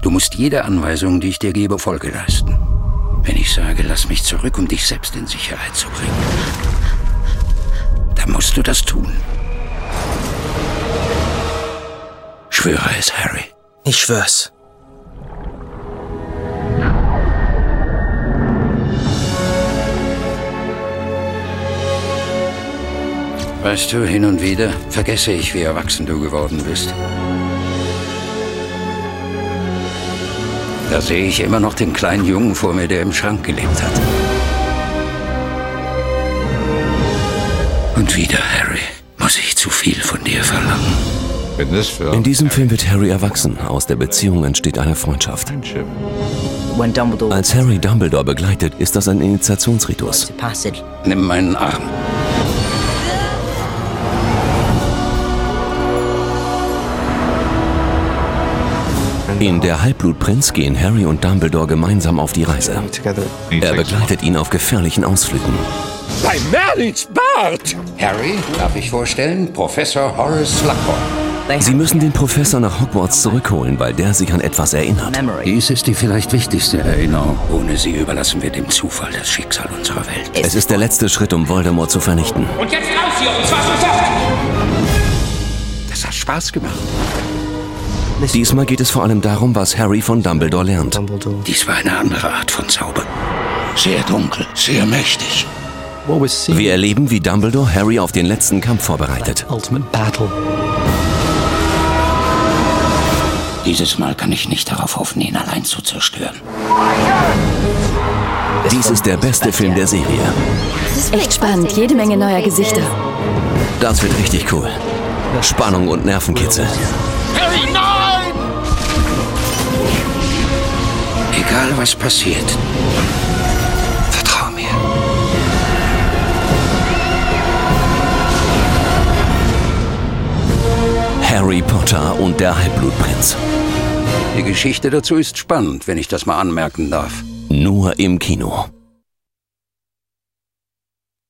Du musst jede Anweisung, die ich dir gebe, Folge leisten. Wenn ich sage, lass mich zurück, um dich selbst in Sicherheit zu bringen, dann musst du das tun. Schwöre es, Harry. Ich schwör's. Weißt du, hin und wieder vergesse ich, wie erwachsen du geworden bist. Da sehe ich immer noch den kleinen Jungen vor mir, der im Schrank gelebt hat. Und wieder, Harry, muss ich zu viel von dir verlangen. In diesem Film wird Harry erwachsen. Aus der Beziehung entsteht eine Freundschaft. Als Harry Dumbledore begleitet, ist das ein Initiationsritus. Nimm meinen Arm. In Der Halbblutprinz gehen Harry und Dumbledore gemeinsam auf die Reise. Er begleitet ihn auf gefährlichen Ausflügen. Bei Merlins Bart! Harry, darf ich vorstellen? Professor Horace Slughorn. Sie müssen den Professor nach Hogwarts zurückholen, weil der sich an etwas erinnert. Dies ist die vielleicht wichtigste Erinnerung. Ohne sie überlassen wir dem Zufall das Schicksal unserer Welt. Es ist der letzte Schritt, um Voldemort zu vernichten. Und jetzt raus hier, und zwar sofort! Das hat Spaß gemacht. Diesmal geht es vor allem darum, was Harry von Dumbledore lernt. Dies war eine andere Art von Zauber. Sehr dunkel, sehr mächtig. Wir erleben, wie Dumbledore Harry auf den letzten Kampf vorbereitet. Dieses Mal kann ich nicht darauf hoffen, ihn allein zu zerstören. Dies ist der beste Film der Serie. Echt spannend, jede Menge neuer Gesichter. Das wird richtig cool. Spannung und Nervenkitzel. Harry, nein! Egal was passiert, vertrau mir. Harry Potter und der Halbblutprinz. Die Geschichte dazu ist spannend, wenn ich das mal anmerken darf. Nur im Kino.